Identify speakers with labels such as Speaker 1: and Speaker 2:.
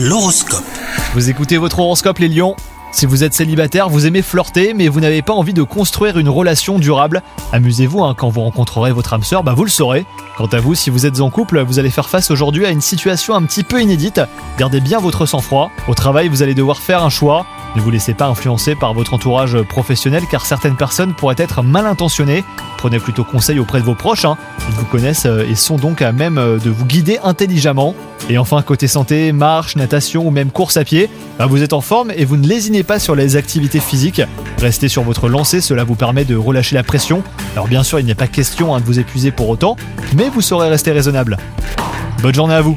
Speaker 1: L'horoscope.
Speaker 2: Vous écoutez votre horoscope les lions? Si vous êtes célibataire, vous aimez flirter mais vous n'avez pas envie de construire une relation durable, amusez-vous hein, quand vous rencontrerez votre âme sœur, bah vous le saurez. Quant à vous, si vous êtes en couple, vous allez faire face aujourd'hui à une situation un petit peu inédite. Gardez bien votre sang-froid. Au travail, vous allez devoir faire un choix. Ne vous laissez pas influencer par votre entourage professionnel car certaines personnes pourraient être mal intentionnées. Prenez plutôt conseil auprès de vos proches, hein. ils vous connaissent euh, et sont donc à même euh, de vous guider intelligemment. Et enfin, côté santé, marche, natation ou même course à pied, bah, vous êtes en forme et vous ne lésinez pas sur les activités physiques. Restez sur votre lancée, cela vous permet de relâcher la pression. Alors bien sûr, il n'est pas question hein, de vous épuiser pour autant, mais vous saurez rester raisonnable. Bonne journée à vous